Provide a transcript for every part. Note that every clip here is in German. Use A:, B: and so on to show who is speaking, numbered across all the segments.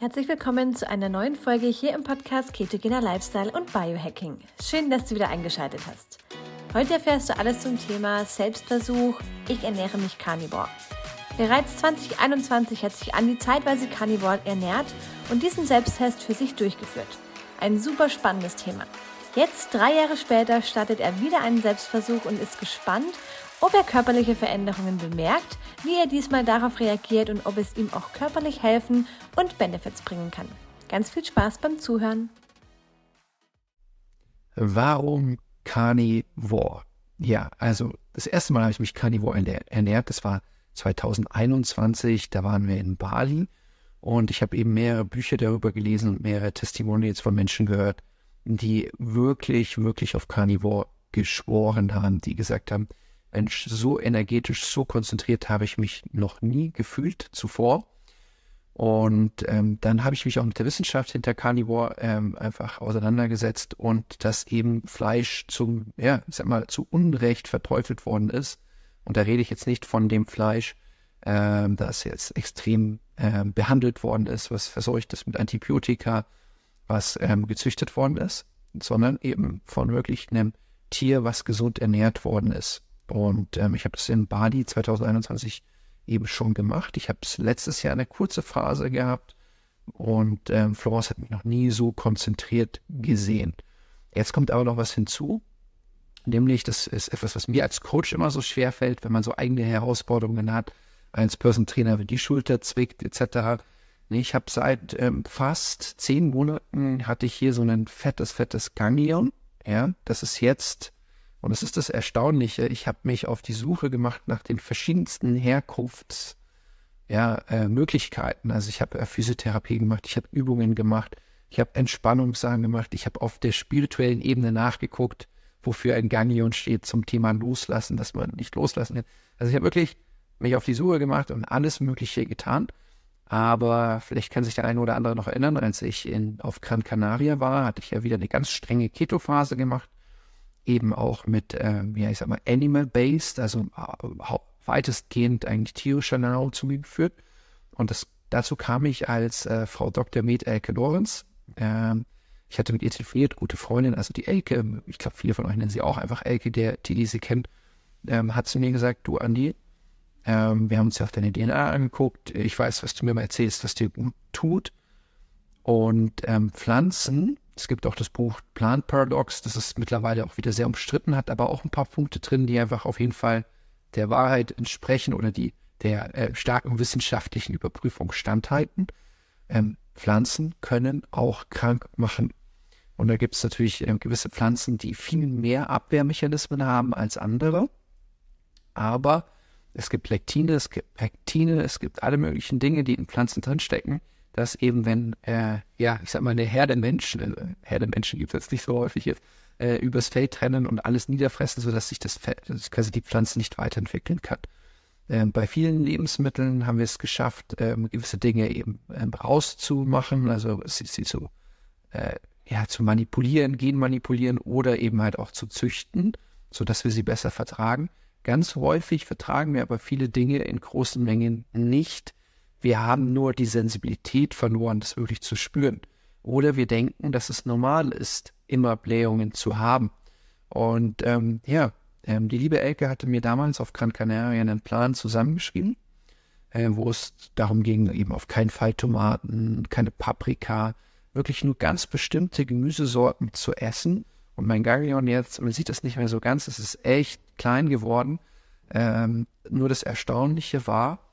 A: Herzlich willkommen zu einer neuen Folge hier im Podcast Ketogener Lifestyle und Biohacking. Schön, dass du wieder eingeschaltet hast. Heute erfährst du alles zum Thema Selbstversuch. Ich ernähre mich Carnivore. Bereits 2021 hat sich Andi zeitweise Carnivore ernährt und diesen Selbsttest für sich durchgeführt. Ein super spannendes Thema. Jetzt, drei Jahre später, startet er wieder einen Selbstversuch und ist gespannt, ob er körperliche Veränderungen bemerkt, wie er diesmal darauf reagiert und ob es ihm auch körperlich helfen und Benefits bringen kann. Ganz viel Spaß beim Zuhören.
B: Warum Carnivore? Ja, also das erste Mal habe ich mich Carnivore ernährt. Das war 2021. Da waren wir in Bali und ich habe eben mehrere Bücher darüber gelesen und mehrere Testimonials von Menschen gehört, die wirklich, wirklich auf Carnivore geschworen haben, die gesagt haben, Mensch, so energetisch, so konzentriert habe ich mich noch nie gefühlt zuvor. Und ähm, dann habe ich mich auch mit der Wissenschaft hinter Carnivore ähm, einfach auseinandergesetzt und dass eben Fleisch zum, ja, ich sag mal, zu Unrecht verteufelt worden ist. Und da rede ich jetzt nicht von dem Fleisch, ähm, das jetzt extrem ähm, behandelt worden ist, was verseucht ist mit Antibiotika, was ähm, gezüchtet worden ist, sondern eben von wirklich einem Tier, was gesund ernährt worden ist. Und ähm, ich habe das in Bali 2021 eben schon gemacht. Ich habe es letztes Jahr eine kurze Phase gehabt und ähm, Florence hat mich noch nie so konzentriert gesehen. Jetzt kommt aber noch was hinzu, nämlich das ist etwas, was mir als Coach immer so schwer fällt, wenn man so eigene Herausforderungen hat, als Person Trainer, wenn die Schulter zwickt etc. Ich habe seit ähm, fast zehn Monaten hatte ich hier so ein fettes, fettes Ganglion. Ja, das ist jetzt und das ist das Erstaunliche. Ich habe mich auf die Suche gemacht nach den verschiedensten Herkunftsmöglichkeiten. Ja, äh, also ich habe äh, Physiotherapie gemacht, ich habe Übungen gemacht, ich habe Entspannungssachen gemacht, ich habe auf der spirituellen Ebene nachgeguckt, wofür ein Ganglion steht zum Thema Loslassen, dass man nicht loslassen kann. Also ich habe wirklich mich auf die Suche gemacht und alles Mögliche getan. Aber vielleicht kann sich der eine oder andere noch erinnern, als ich in, auf Gran Canaria war, hatte ich ja wieder eine ganz strenge Keto-Phase gemacht eben auch mit, äh, ja, ich sag mal, animal-based, also äh, weitestgehend eigentlich tierischer Nahrung zu mir geführt. Und das, dazu kam ich als äh, Frau Dr. Med Elke Lorenz. Ähm, ich hatte mit ihr telefoniert, gute Freundin, also die Elke, ich glaube, viele von euch nennen sie auch einfach Elke, der, die, die sie kennt, ähm, hat zu mir gesagt, du Andi, ähm, wir haben uns ja auf deine DNA angeguckt, ich weiß, was du mir mal erzählst, was dir gut tut. Und ähm, Pflanzen es gibt auch das Buch Plant Paradox, das ist mittlerweile auch wieder sehr umstritten, hat aber auch ein paar Punkte drin, die einfach auf jeden Fall der Wahrheit entsprechen oder die der äh, starken wissenschaftlichen Überprüfung standhalten. Ähm, Pflanzen können auch krank machen. Und da gibt es natürlich äh, gewisse Pflanzen, die viel mehr Abwehrmechanismen haben als andere. Aber es gibt Lektine, es gibt Pektine, es gibt alle möglichen Dinge, die in Pflanzen drinstecken, dass eben wenn, äh, ja, ich sag mal, eine Herde Menschen, äh, Herde Menschen gibt es jetzt nicht so häufig jetzt, äh, übers Feld trennen und alles niederfressen, sodass sich das Feld, dass quasi die Pflanze nicht weiterentwickeln kann. Ähm, bei vielen Lebensmitteln haben wir es geschafft, ähm, gewisse Dinge eben ähm, rauszumachen, also sie, sie zu, äh, ja, zu manipulieren, genmanipulieren oder eben halt auch zu züchten, sodass wir sie besser vertragen. Ganz häufig vertragen wir aber viele Dinge in großen Mengen nicht, wir haben nur die Sensibilität verloren, das wirklich zu spüren. Oder wir denken, dass es normal ist, immer Blähungen zu haben. Und ähm, ja, ähm, die liebe Elke hatte mir damals auf Gran Canaria einen Plan zusammengeschrieben, äh, wo es darum ging, eben auf keinen Fall Tomaten, keine Paprika, wirklich nur ganz bestimmte Gemüsesorten zu essen. Und mein Garion jetzt, man sieht das nicht mehr so ganz, es ist echt klein geworden. Ähm, nur das Erstaunliche war,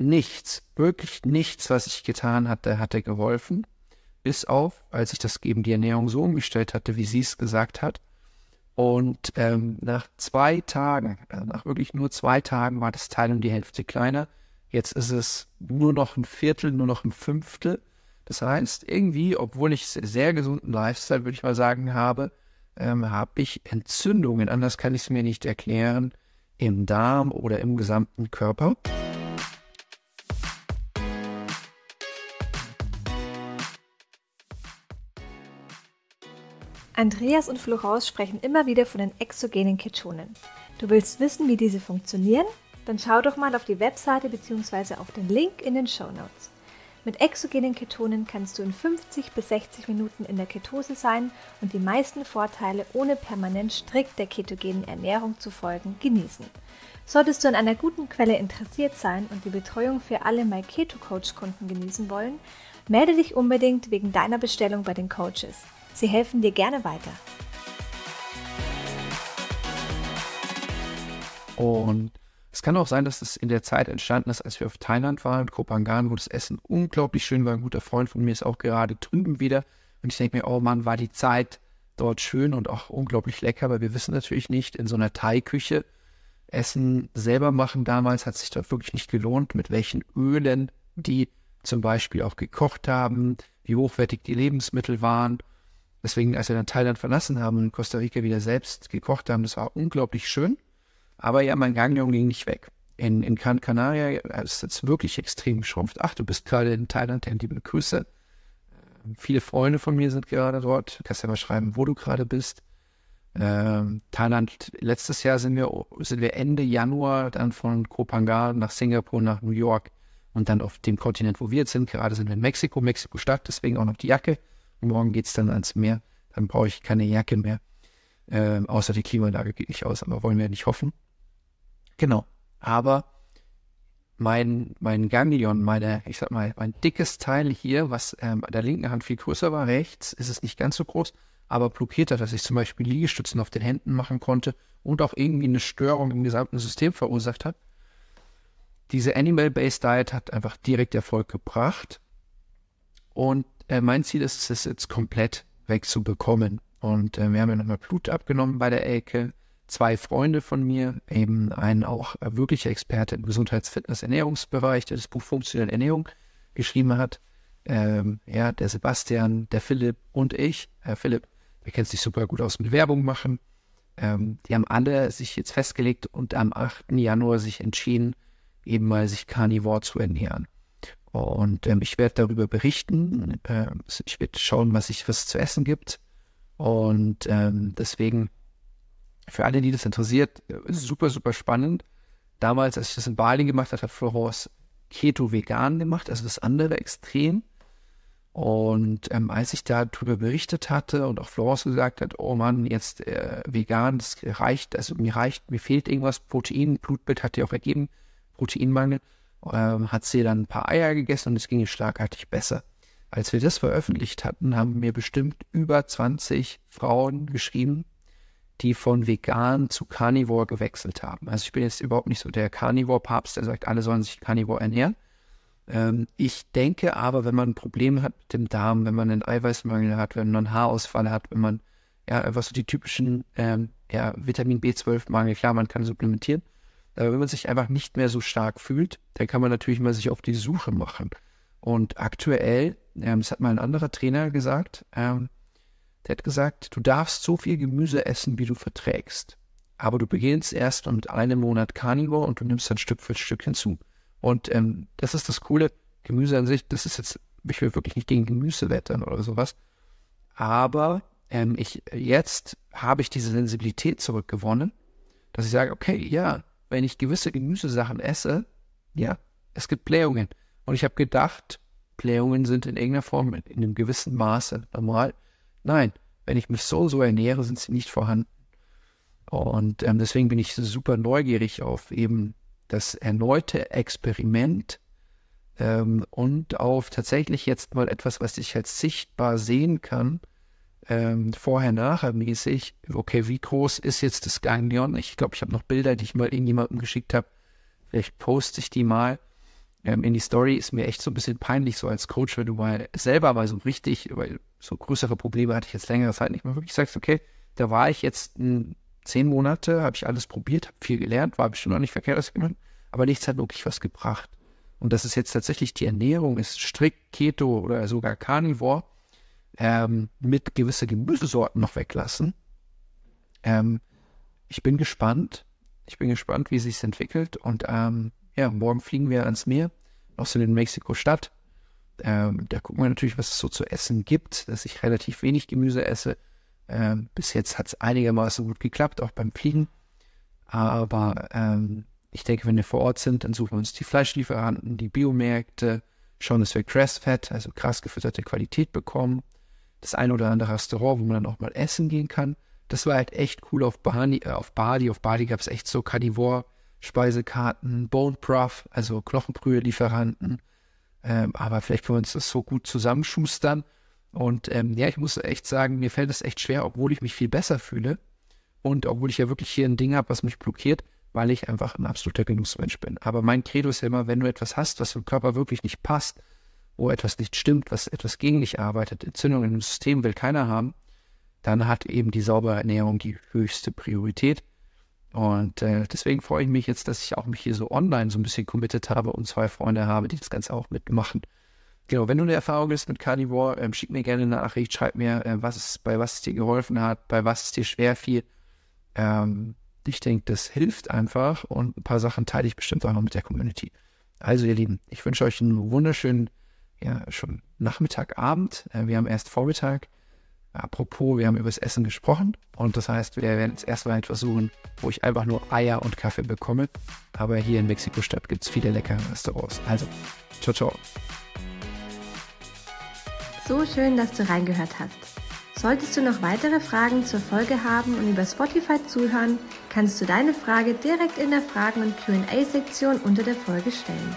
B: nichts, wirklich nichts, was ich getan hatte, hatte geholfen. Bis auf, als ich das eben die Ernährung so umgestellt hatte, wie sie es gesagt hat. Und ähm, nach zwei Tagen, also nach wirklich nur zwei Tagen, war das Teil um die Hälfte kleiner. Jetzt ist es nur noch ein Viertel, nur noch ein Fünftel. Das heißt, irgendwie, obwohl ich sehr gesunden Lifestyle, würde ich mal sagen, habe, ähm, habe ich Entzündungen, anders kann ich es mir nicht erklären, im Darm oder im gesamten Körper.
A: Andreas und Florence sprechen immer wieder von den exogenen Ketonen. Du willst wissen, wie diese funktionieren? Dann schau doch mal auf die Webseite bzw. auf den Link in den Show Notes. Mit exogenen Ketonen kannst du in 50 bis 60 Minuten in der Ketose sein und die meisten Vorteile ohne permanent strikt der ketogenen Ernährung zu folgen genießen. Solltest du an einer guten Quelle interessiert sein und die Betreuung für alle My Keto Coach Kunden genießen wollen, melde dich unbedingt wegen deiner Bestellung bei den Coaches. Sie helfen dir gerne weiter.
B: Und es kann auch sein, dass es in der Zeit entstanden ist, als wir auf Thailand waren, Kopangan, wo das Essen unglaublich schön war. Ein guter Freund von mir ist auch gerade drüben wieder. Und ich denke mir, oh Mann, war die Zeit dort schön und auch unglaublich lecker, aber wir wissen natürlich nicht, in so einer Thai-Küche Essen selber machen damals hat sich dort wirklich nicht gelohnt, mit welchen Ölen die zum Beispiel auch gekocht haben, wie hochwertig die Lebensmittel waren. Deswegen, als wir dann Thailand verlassen haben und Costa Rica wieder selbst gekocht haben, das war unglaublich schön. Aber ja, mein Ganglion ging nicht weg. In, in Gran Canaria ist es wirklich extrem geschrumpft. Ach, du bist gerade in Thailand, der liebe Grüße. Ähm, viele Freunde von mir sind gerade dort. Du kannst ja mal schreiben, wo du gerade bist. Ähm, Thailand, letztes Jahr sind wir, sind wir Ende Januar dann von Kopangan nach Singapur, nach New York und dann auf dem Kontinent, wo wir jetzt sind. Gerade sind wir in Mexiko, Mexiko-Stadt, deswegen auch noch die Jacke. Morgen geht es dann ans Meer. Dann brauche ich keine Jacke mehr. Ähm, außer die Klimaanlage geht nicht aus, aber wollen wir nicht hoffen. Genau. Aber mein, mein Ganglion, meine, ich sag mal, mein dickes Teil hier, was ähm, an der linken Hand viel größer war, rechts ist es nicht ganz so groß, aber blockiert hat, dass ich zum Beispiel Liegestützen auf den Händen machen konnte und auch irgendwie eine Störung im gesamten System verursacht hat. Diese Animal-Based Diet hat einfach direkt Erfolg gebracht. Und äh, mein Ziel ist es jetzt komplett wegzubekommen. Und äh, wir haben ja nochmal Blut abgenommen bei der Elke zwei Freunde von mir, eben ein auch wirklicher Experte im Gesundheits-, Fitness-, Ernährungsbereich, der das Buch Funktionelle Ernährung geschrieben hat. Ähm, ja, der Sebastian, der Philipp und ich. Herr Philipp, wir kennen sich super gut aus mit Werbung machen. Ähm, die haben alle sich jetzt festgelegt und am 8. Januar sich entschieden, eben mal sich Carnivore zu ernähren. Und ähm, ich werde darüber berichten. Äh, ich werde schauen, was es was zu essen gibt. Und ähm, deswegen für alle, die das interessiert, ist super, super spannend. Damals, als ich das in Bali gemacht habe, hat Florence Keto vegan gemacht, also das andere Extrem. Und ähm, als ich darüber berichtet hatte und auch Florence gesagt hat, oh Mann, jetzt äh, vegan, das reicht, also mir reicht, mir fehlt irgendwas, Protein, Blutbild hat ja auch ergeben, Proteinmangel, ähm, hat sie dann ein paar Eier gegessen und es ging ihr schlagartig besser. Als wir das veröffentlicht hatten, haben mir bestimmt über 20 Frauen geschrieben, die von vegan zu Carnivore gewechselt haben. Also ich bin jetzt überhaupt nicht so der Carnivore-Papst, der sagt, alle sollen sich Carnivore ernähren. Ähm, ich denke aber, wenn man Probleme hat mit dem Darm, wenn man einen Eiweißmangel hat, wenn man einen Haarausfall hat, wenn man ja einfach so die typischen ähm, ja, Vitamin B12-Mangel, klar, man kann supplementieren, aber wenn man sich einfach nicht mehr so stark fühlt, dann kann man natürlich mal sich auf die Suche machen. Und aktuell, ähm, das hat mal ein anderer Trainer gesagt, ähm, der hat gesagt, du darfst so viel Gemüse essen, wie du verträgst. Aber du beginnst erst mit einem Monat Carnivore und du nimmst dann Stück für Stück hinzu. Und ähm, das ist das Coole. Gemüse an sich, das ist jetzt, ich will wirklich nicht gegen Gemüse wettern oder sowas. Aber ähm, ich, jetzt habe ich diese Sensibilität zurückgewonnen, dass ich sage, okay, ja, wenn ich gewisse Gemüsesachen esse, ja, es gibt Blähungen. Und ich habe gedacht, Blähungen sind in irgendeiner Form in einem gewissen Maße normal. Nein, wenn ich mich so so ernähre, sind sie nicht vorhanden. Und ähm, deswegen bin ich super neugierig auf eben das erneute Experiment ähm, und auf tatsächlich jetzt mal etwas, was ich als sichtbar sehen kann, ähm, vorher-nachher mäßig. Okay, wie groß ist jetzt das Ganglion? Ich glaube, ich habe noch Bilder, die ich mal irgendjemandem geschickt habe. Vielleicht poste ich die mal ähm, in die Story. Ist mir echt so ein bisschen peinlich, so als Coach, wenn du mal selber mal so richtig, weil so größere Probleme hatte ich jetzt längere Zeit nicht mehr, wirklich sagst, okay, da war ich jetzt ein, zehn Monate, habe ich alles probiert, habe viel gelernt, war bestimmt noch nicht verkehrt ausgegangen, aber nichts hat wirklich was gebracht. Und das ist jetzt tatsächlich die Ernährung, ist strikt Keto oder sogar Carnivore, ähm, mit gewisse Gemüsesorten noch weglassen. Ähm, ich bin gespannt. Ich bin gespannt, wie sich es entwickelt. Und ähm, ja, morgen fliegen wir ans Meer, so in Mexiko-Stadt. Ähm, da gucken wir natürlich, was es so zu essen gibt, dass ich relativ wenig Gemüse esse. Ähm, bis jetzt hat es einigermaßen gut geklappt, auch beim Fliegen. Aber ähm, ich denke, wenn wir vor Ort sind, dann suchen wir uns die Fleischlieferanten, die Biomärkte, schauen, dass wir Grass-Fed, also krass gefütterte Qualität bekommen. Das ein oder andere Restaurant, wo man dann auch mal essen gehen kann. Das war halt echt cool auf Bali. Äh, auf Bali, auf Bali gab es echt so Carnivore-Speisekarten, Bone Broth, also Knochenbrühe-Lieferanten. Ähm, aber vielleicht können wir uns das so gut zusammenschustern. Und ähm, ja, ich muss echt sagen, mir fällt es echt schwer, obwohl ich mich viel besser fühle und obwohl ich ja wirklich hier ein Ding habe, was mich blockiert, weil ich einfach ein absoluter Genussmensch bin. Aber mein Credo ist ja immer, wenn du etwas hast, was im Körper wirklich nicht passt, wo etwas nicht stimmt, was etwas gegen dich arbeitet, Entzündungen im System will keiner haben, dann hat eben die saubere Ernährung die höchste Priorität. Und äh, deswegen freue ich mich jetzt, dass ich auch mich hier so online so ein bisschen committed habe und zwei Freunde habe, die das Ganze auch mitmachen. Genau, wenn du eine Erfahrung hast mit Carnivore, ähm, schick mir gerne eine Nachricht, schreib mir, äh, was es, bei was es dir geholfen hat, bei was es dir schwer fiel. Ähm, ich denke, das hilft einfach und ein paar Sachen teile ich bestimmt auch noch mit der Community. Also, ihr Lieben, ich wünsche euch einen wunderschönen, ja, schon Nachmittag, Abend. Äh, wir haben erst Vormittag. Apropos, wir haben über das Essen gesprochen und das heißt, wir werden jetzt erstmal etwas suchen, wo ich einfach nur Eier und Kaffee bekomme. Aber hier in Mexiko-Stadt gibt es viele leckere Restaurants. Also, ciao, ciao.
A: So schön, dass du reingehört hast. Solltest du noch weitere Fragen zur Folge haben und über Spotify zuhören, kannst du deine Frage direkt in der Fragen- und QA-Sektion unter der Folge stellen.